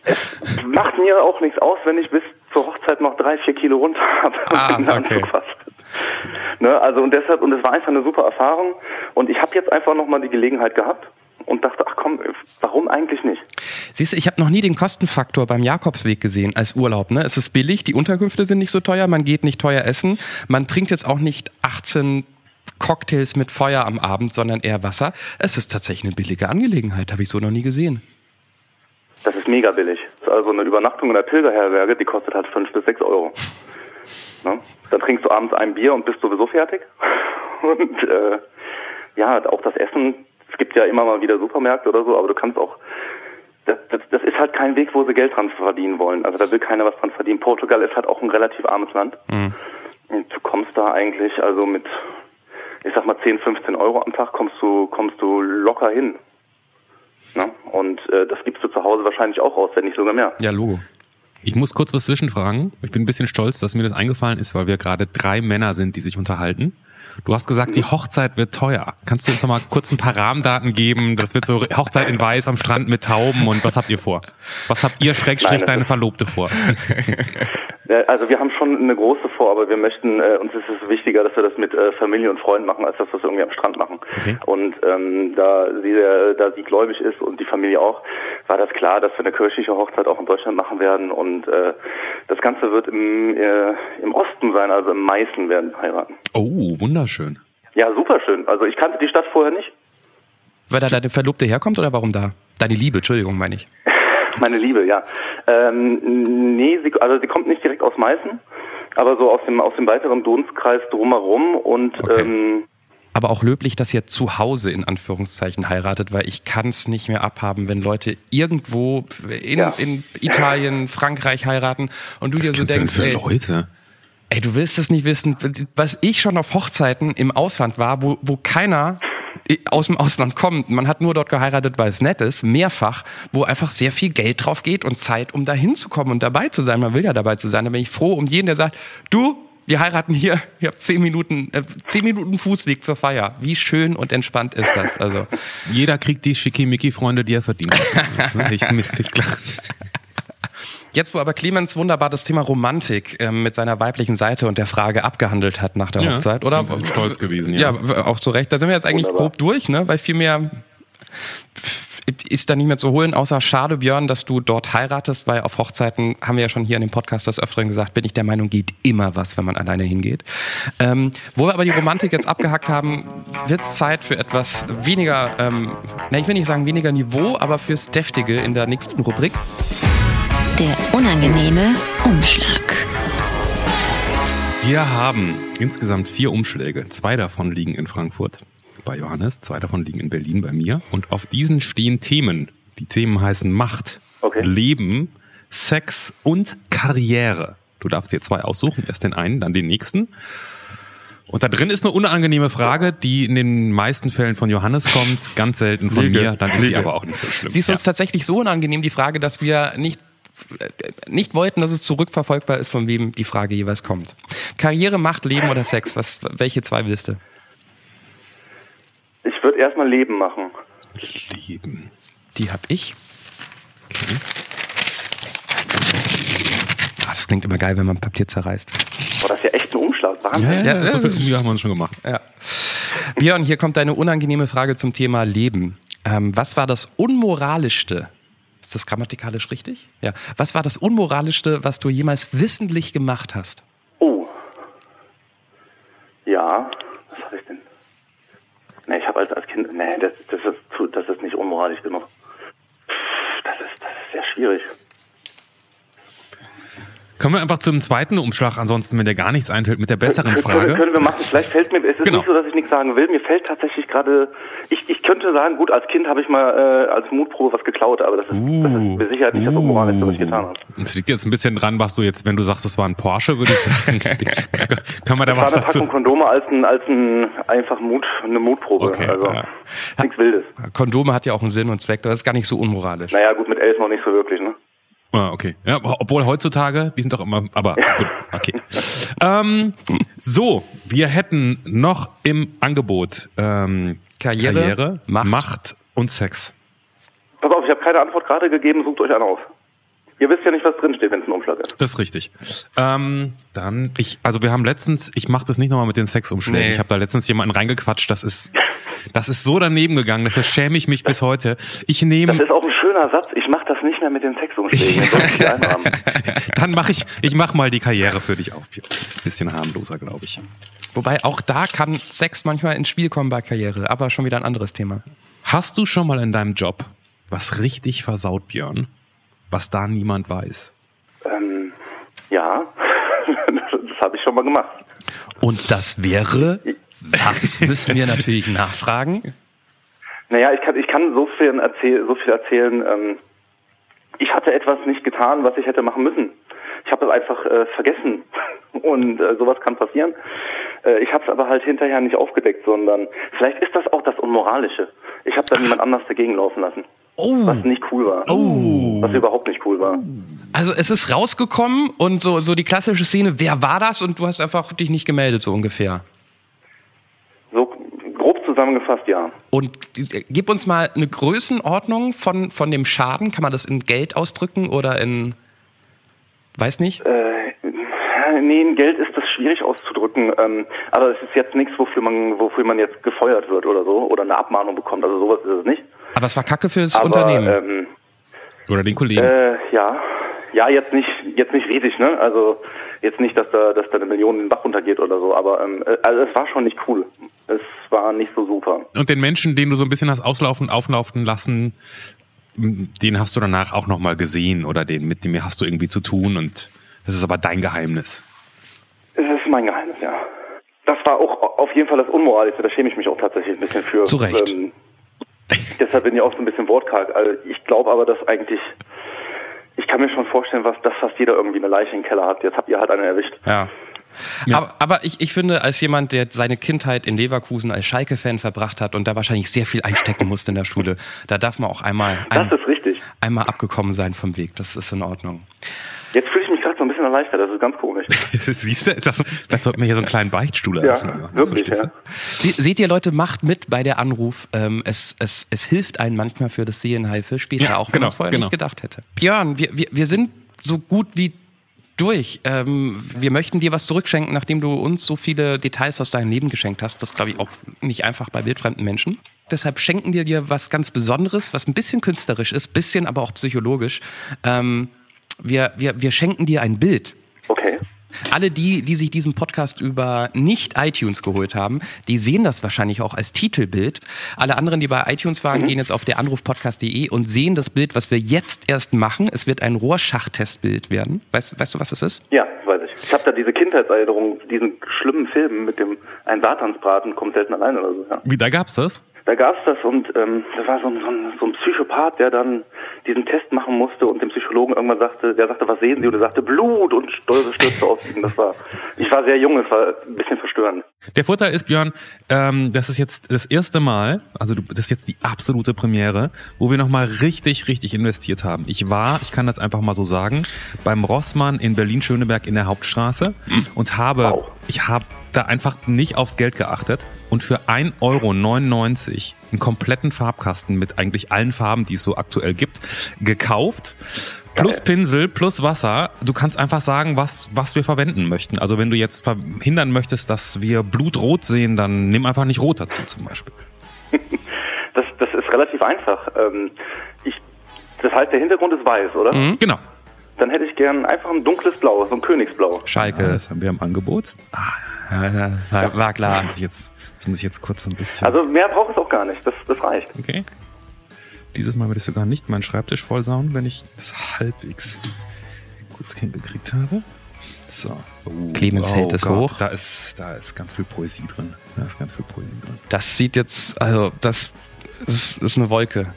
es macht mir auch nichts aus, wenn ich bis zur Hochzeit noch drei, vier Kilo runter habe Ah, okay. Ne, also und deshalb, und es war einfach eine super Erfahrung. Und ich habe jetzt einfach nochmal die Gelegenheit gehabt und dachte, ach komm, warum eigentlich nicht? Siehst du, ich habe noch nie den Kostenfaktor beim Jakobsweg gesehen als Urlaub. Ne? Es ist billig, die Unterkünfte sind nicht so teuer, man geht nicht teuer essen, man trinkt jetzt auch nicht 18 Cocktails mit Feuer am Abend, sondern eher Wasser. Es ist tatsächlich eine billige Angelegenheit, habe ich so noch nie gesehen. Das ist mega billig. Also eine Übernachtung in der Pilgerherberge, die kostet halt fünf bis sechs Euro. Ne? Dann trinkst du abends ein Bier und bist sowieso fertig. Und äh, ja, auch das Essen, es gibt ja immer mal wieder Supermärkte oder so, aber du kannst auch, das, das, das ist halt kein Weg, wo sie Geld dran verdienen wollen. Also da will keiner was dran verdienen. Portugal ist halt auch ein relativ armes Land. Und du kommst da eigentlich, also mit, ich sag mal 10, 15 Euro am Tag kommst du, kommst du locker hin. Ne? Und äh, das gibst du zu Hause wahrscheinlich auch aus, wenn nicht sogar mehr. Ja, Logo. Ich muss kurz was zwischenfragen. Ich bin ein bisschen stolz, dass mir das eingefallen ist, weil wir gerade drei Männer sind, die sich unterhalten. Du hast gesagt, die Hochzeit wird teuer. Kannst du uns noch mal kurz ein paar Rahmendaten geben? Das wird so Hochzeit in Weiß am Strand mit Tauben und was habt ihr vor? Was habt ihr Schrägstrich Nein, deine Verlobte vor? Äh, Also wir haben schon eine große vor, aber wir möchten, äh, uns ist es wichtiger, dass wir das mit äh, Familie und Freunden machen, als dass wir es irgendwie am Strand machen. Okay. Und ähm, da, sie, sehr- da sie gläubig ist und die Familie auch, war das klar, dass wir eine kirchliche Hochzeit auch in Deutschland machen werden. Und äh, das Ganze wird im, äh, im Osten sein, also im Meißen werden wir heiraten. Oh, wunderschön. Ja, super schön. Also ich kannte die Stadt vorher nicht. Weil da deine Verlobte herkommt oder warum da? Deine Liebe, Entschuldigung, meine ich. Meine Liebe, ja. Ähm, nee, sie, also sie kommt nicht direkt aus Meißen, aber so aus dem aus dem weiteren Dunstkreis drumherum und Okay. ähm, Aber auch löblich, dass ihr zu Hause in Anführungszeichen heiratet, weil ich kann es nicht mehr abhaben, wenn Leute irgendwo in, Ja. in Italien, Frankreich heiraten und du Was dir so kennst du denn denkst, für ey, Leute? ey, du willst es nicht wissen, was ich schon auf Hochzeiten im Ausland war, wo, wo keiner aus dem Ausland kommt. Man hat nur dort geheiratet, weil es nett ist, mehrfach, wo einfach sehr viel Geld drauf geht und Zeit, um da hinzukommen und dabei zu sein. Man will ja dabei zu sein. Da bin ich froh um jeden, der sagt, du, wir heiraten hier, ihr habt zehn Minuten, äh, zehn Minuten Fußweg zur Feier. Wie schön und entspannt ist das? Also, Jeder kriegt die Schickimicki-Freunde, die er verdient. Ne? ich, mir, ich, klar. Jetzt, wo aber Clemens wunderbar das Thema Romantik ähm, mit seiner weiblichen Seite und der Frage abgehandelt hat nach der Ja, Hochzeit, oder? wir sind stolz gewesen, ja. ja. Auch zu Recht. Da sind wir jetzt eigentlich Wunderbar. grob durch, ne? Weil viel mehr ist da nicht mehr zu holen, außer schade, Björn, dass du dort heiratest, weil auf Hochzeiten, haben wir ja schon hier in dem Podcast des Öfteren gesagt, bin ich der Meinung, geht immer was, wenn man alleine hingeht. Ähm, wo wir aber die Romantik jetzt abgehackt haben, wird es Zeit für etwas weniger, ähm, na, ich will nicht sagen weniger Niveau, aber fürs Deftige in der nächsten Rubrik. Der unangenehme Umschlag. Wir haben insgesamt vier Umschläge. Zwei davon liegen in Frankfurt bei Johannes, zwei davon liegen in Berlin bei mir. Und auf diesen stehen Themen. Die Themen heißen Macht, Okay. Leben, Sex und Karriere. Du darfst dir zwei aussuchen, erst den einen, dann den nächsten. Und da drin ist eine unangenehme Frage, die in den meisten Fällen von Johannes kommt, ganz selten von Liege, mir. Dann ist sie liege. aber auch nicht so schlimm. Sie ist uns Ja. tatsächlich so unangenehm, die Frage, dass wir nicht, nicht wollten, dass es zurückverfolgbar ist, von wem die Frage jeweils kommt. Karriere, Macht, Leben oder Sex? Was, welche zwei willst du? ich würde erstmal Leben machen. Leben. Die hab ich. Ah, Das klingt immer geil, wenn man Papier zerreißt. Boah, das ist ja echt ein Umschlag. Wahnsinn. Ja, ja, Ja, so das viel Mühe haben wir uns schon gemacht. Ja. Björn, hier kommt deine unangenehme Frage zum Thema Leben. Ähm, was war das Unmoralischste? Ist das grammatikalisch richtig? Ja. Was war das Unmoralischste, was du jemals wissentlich gemacht hast? Oh. Ja, was habe ich denn? Nee, ich habe als, als Kind, nee, das, das, ist zu, das ist nicht unmoralisch genug. Das ist, das ist sehr schwierig. Können wir einfach zum zweiten Umschlag, ansonsten, wenn dir gar nichts einfällt, mit der besseren Können- Frage. Können wir machen. Vielleicht fällt mir, es ist Genau. nicht so, dass ich nichts sagen will. Mir fällt tatsächlich gerade, ich, ich könnte sagen, gut, als Kind habe ich mal äh, als Mutprobe was geklaut, aber das ist, das Uh. ist mit Sicherheit nicht das Unmoralischste, was ich getan habe. Es liegt jetzt ein bisschen dran, was du jetzt, wenn du sagst, es war ein Porsche, würde ich sagen. Können wir da War was dazu? Packung Kondome als ein, als ein einfach Mut, eine Mutprobe. Okay, also ja. nichts Wildes. Kondome hat ja auch einen Sinn und Zweck, das ist gar nicht so unmoralisch. Naja, gut, mit elf noch nicht so wirklich, ne? Ah, okay. Ja, obwohl heutzutage, die sind doch immer, aber gut, okay. Ähm, so, wir hätten noch im Angebot ähm, Karriere, Macht. Macht. und Sex. Pass auf, ich habe keine Antwort gerade gegeben, sucht euch einen auf. Ihr wisst ja nicht, was drinsteht, wenn es ein Umschlag ist. Das ist richtig. Ähm, dann, ich, also wir haben letztens, ich mache das nicht nochmal mit den Sexumschlägen. Nee. Ich habe da letztens jemanden reingequatscht, das ist, das ist so daneben gegangen, dafür schäme ich mich bis heute. Ich Das nehme, ist auch ein schöner Satz. Ich mache das nicht mehr mit den einrahmen. dann mache ich, ich mach mal die Karriere für dich auf. Björn. Das ist ein bisschen harmloser, glaube ich. Wobei auch da kann Sex manchmal ins Spiel kommen bei Karriere, aber schon wieder ein anderes Thema. Hast du schon mal in deinem Job was richtig versaut, Björn? Was da niemand weiß? Ähm, ja, das habe ich schon mal gemacht. Und das wäre, das müssen wir natürlich nachfragen. Naja, ich kann, ich kann so viel, erzähl so viel erzählen. Ähm, ich hatte etwas nicht getan, was ich hätte machen müssen. Ich habe es einfach äh, vergessen. Und äh, sowas kann passieren. Äh, ich habe es aber halt hinterher nicht aufgedeckt, sondern vielleicht ist das auch das Unmoralische. Ich habe dann jemand anders dagegen laufen lassen. Oh. Was nicht cool war. Was überhaupt nicht cool war. Also es ist rausgekommen und so, so die klassische Szene, wer war das? Und du hast einfach dich nicht gemeldet, so ungefähr. Zusammengefasst, ja. Und gib uns mal eine Größenordnung von, von dem Schaden. Kann man das in Geld ausdrücken oder in, weiß nicht? Äh, nee, in Geld ist das schwierig auszudrücken. Ähm, aber es ist jetzt nichts, wofür man, wofür man jetzt gefeuert wird oder so oder eine Abmahnung bekommt. Also sowas ist es nicht. Aber es war Kacke fürs Aber Unternehmen. Ähm, Oder den Kollegen? äh, ja, ja, jetzt nicht, jetzt nicht riesig, ne? Also jetzt nicht, dass da, dass da eine Million in den Bach runtergeht oder so. Aber ähm, äh, also es war schon nicht cool. Es war nicht so super. Und den Menschen, den du so ein bisschen hast auslaufen, auflaufen lassen, den hast du danach auch nochmal gesehen oder den, mit dem hast du irgendwie zu tun und das ist aber dein Geheimnis. Es ist mein Geheimnis, ja. Das war auch auf jeden Fall das Unmoralischste. Da schäme ich mich auch tatsächlich ein bisschen für. Zu Recht. Ähm, deshalb bin ich auch so ein bisschen wortkarg. Also ich glaube aber, dass eigentlich, ich kann mir schon vorstellen, was, dass fast jeder irgendwie eine Leiche im Keller hat. Jetzt habt ihr halt eine erwischt. Ja. Ja. Aber, aber ich, ich finde, als jemand, der seine Kindheit in Leverkusen als Schalke-Fan verbracht hat und da wahrscheinlich sehr viel einstecken musste in der Schule, da darf man auch einmal, ein, Das ist richtig. einmal abgekommen sein vom Weg. Das ist in Ordnung. Jetzt fühle ich mich bisschen erleichtert. Das ist ganz komisch. Siehst du, das, vielleicht sollten wir hier so einen kleinen Beichtstuhl Ja, eröffnen. wirklich, verstehst ja. Se, seht ihr, Leute, macht mit bei der Anruf. Ähm, es, es, es hilft einem manchmal für das Sehen für später, Ja, auch wenn genau, man es vorher genau. nicht gedacht hätte. Björn, wir, wir, wir sind so gut wie durch. Ähm, wir möchten dir was zurückschenken, nachdem du uns so viele Details aus deinem Leben geschenkt hast. Das glaube ich auch nicht einfach bei wildfremden Menschen. Deshalb schenken wir dir was ganz Besonderes, was ein bisschen künstlerisch ist, bisschen aber auch psychologisch. Ähm, wir, wir, wir schenken dir ein Bild. Okay. Alle die, die sich diesen Podcast über nicht iTunes geholt haben, die sehen das wahrscheinlich auch als Titelbild. Alle anderen, die bei iTunes waren, gehen jetzt auf der Anrufpodcast.de und sehen das Bild, was wir jetzt erst machen. Es wird ein Rohrschachtestbild werden. Weißt, weißt du, was das ist? Ja, weiß ich. Ich habe da diese Kindheitserinnerung, diesen schlimmen Film mit dem Ein Satansbraten kommt selten allein oder so. Ja. Wie, da gab's das? Da gab's das und ähm, das war so ein, so, ein, so ein Psychopath, der dann diesen Test machen musste und dem Psychologen irgendwann sagte, der sagte, was sehen Sie? Und er sagte, Blut und Stolze stürzte auf ihn. Das war, ich war sehr jung, es war ein bisschen verstörend. Der Vorteil ist, Björn, ähm, das ist jetzt das erste Mal, also du, das ist jetzt die absolute Premiere, wo wir nochmal richtig, richtig investiert haben. Ich war, ich kann das einfach mal so sagen, beim Rossmann in Berlin-Schöneberg in der Hauptstraße und habe, Wow. ich habe da einfach nicht aufs Geld geachtet und für 1,99 Euro einen kompletten Farbkasten mit eigentlich allen Farben, die es so aktuell gibt, gekauft. Plus. Pinsel, plus Wasser. Du kannst einfach sagen, was, was wir verwenden möchten. Also wenn du jetzt verhindern möchtest, dass wir blutrot sehen, dann nimm einfach nicht rot dazu zum Beispiel. Das, das ist relativ einfach. Ähm, ich, das heißt, der Hintergrund ist weiß, oder? Genau. Dann hätte ich gern einfach ein dunkles Blau, so ein Königsblau. Schalke. das haben wir im Angebot. Ah, Ja, ja, war, war Das klar. muss ich jetzt, das muss ich jetzt kurz so ein bisschen. Also mehr braucht es auch gar nicht. Das, das reicht. okay. Dieses Mal werde ich sogar nicht meinen Schreibtisch vollsauen, wenn ich das halbwegs gut hingekriegt habe. So. Oh, Clemens hält es hoch. Da ist, da ist ganz viel Poesie drin. Da ist ganz viel Poesie drin. Das sieht jetzt, also das ist, ist eine Wolke.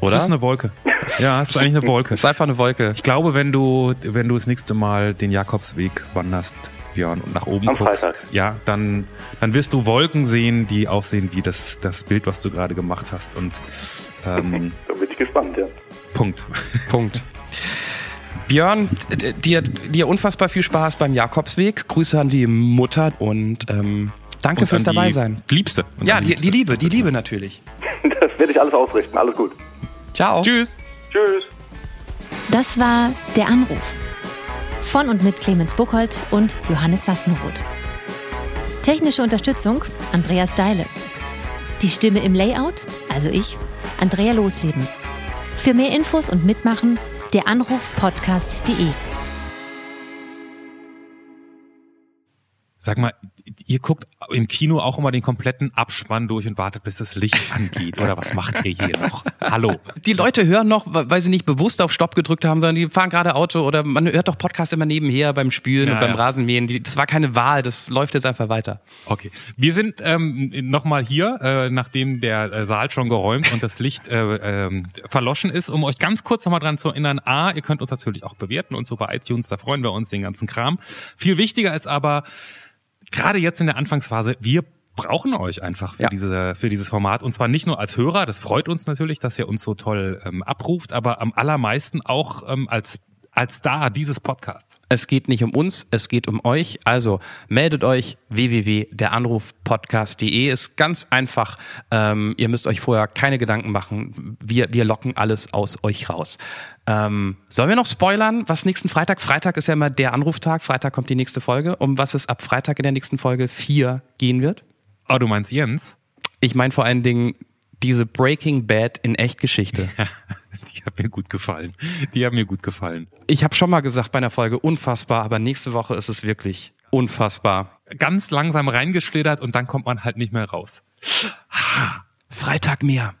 Oder? Das ist eine Wolke. Ja, es ist eigentlich eine Wolke. Das ist einfach eine Wolke. Ich glaube, wenn du, wenn du das nächste Mal den Jakobsweg wanderst, Björn, und nach oben Am guckst, Freitag. ja, dann, dann wirst du Wolken sehen, die aussehen wie das, das Bild, was du gerade gemacht hast. Und ähm, Da bin ich gespannt, ja. Punkt. Punkt. Björn, dir, dir unfassbar viel Spaß beim Jakobsweg. Grüße an die Mutter und ähm, danke Und fürs dabei sein. Liebste. Und Ja, an die, die Liebe, die Liebe natürlich. Das werde ich alles ausrichten. Alles gut. Ciao. Tschüss. Tschüss. Das war Der Anruf. Von und mit Clemens Buchholz und Johannes Sassenroth. Technische Unterstützung Andreas Deile. Die Stimme im Layout, also ich, Andrea Losleben. Für mehr Infos und Mitmachen der Anrufpodcast.de. Sag mal, ihr guckt im Kino auch immer den kompletten Abspann durch und wartet, bis das Licht angeht. Oder was macht ihr hier noch? Hallo. Die Leute hören noch, weil sie nicht bewusst auf Stopp gedrückt haben, sondern die fahren gerade Auto oder man hört doch Podcast immer nebenher beim Spülen Ja, und beim ja. Rasenmähen. Das war keine Wahl, das läuft jetzt einfach weiter. Okay. Wir sind ähm, nochmal hier, äh, nachdem der äh, Saal schon geräumt und das Licht äh, ähm, verloschen ist, um euch ganz kurz nochmal dran zu erinnern. A, ihr könnt uns natürlich auch bewerten und so bei iTunes, da freuen wir uns den ganzen Kram. Viel wichtiger ist aber, gerade jetzt in der Anfangsphase, wir brauchen euch einfach für, Ja. diese, für dieses Format. Und zwar nicht nur als Hörer, das freut uns natürlich, dass ihr uns so toll ähm, abruft, aber am allermeisten auch ähm, als, als Star dieses Podcasts. Es geht nicht um uns, es geht um euch. Also meldet euch www.deranrufpodcast.de ist ganz einfach. Ähm, ihr müsst euch vorher keine Gedanken machen. Wir, wir locken alles aus euch raus. Ähm, sollen wir noch spoilern, was nächsten Freitag? Freitag ist ja immer der Anruftag. Freitag kommt die nächste Folge. Um was es ab Freitag in der nächsten Folge 4 gehen wird? Oh, du meinst Jens? Ich meine vor allen Dingen diese Breaking Bad in Echtgeschichte. Die hat mir gut gefallen. Die haben mir gut gefallen. Ich habe schon mal gesagt bei einer Folge unfassbar, aber nächste Woche ist es wirklich unfassbar. Ganz langsam reingeschlittert und dann kommt man halt nicht mehr raus. Freitag mehr.